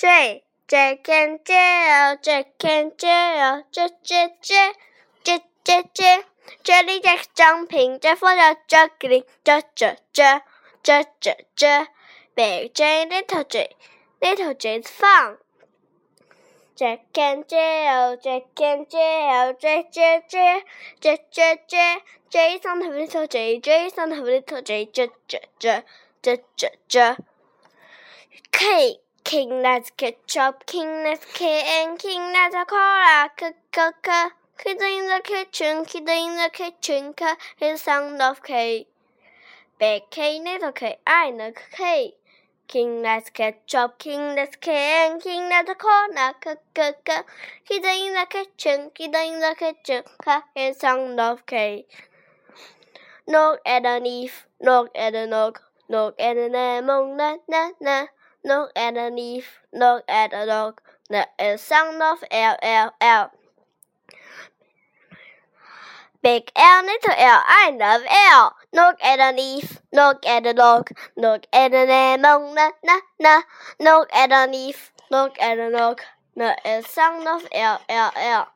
J Jack and Jill Jack and Jill J J J J J J Jelly Jack jumping J for the juggling J J J J J J Big J Little J Little J's fun Jack and Jill Jack and Jill J J J J J J J sound of little J J sound of little J J J J J J J K King that's ketchup, King that's K and King that's a cola, k k k. Kids in the kitchen, kids in the kitchen, k is sound of K. Big K, little K, I know K. King that's ketchup, King that's K and King that's a cola, k k k. Kids in the kitchen, kids in the kitchen, k is sound of K. Look at the leaf, look at the nog, look at the lemon, na na na. Look at the leaf, look at the dog. The sound of L L L. Big L, little L, I love L. Look at the leaf, look at the dog, look at the lemon, na na na. Look at the leaf, look at the dog. The sound of L L L.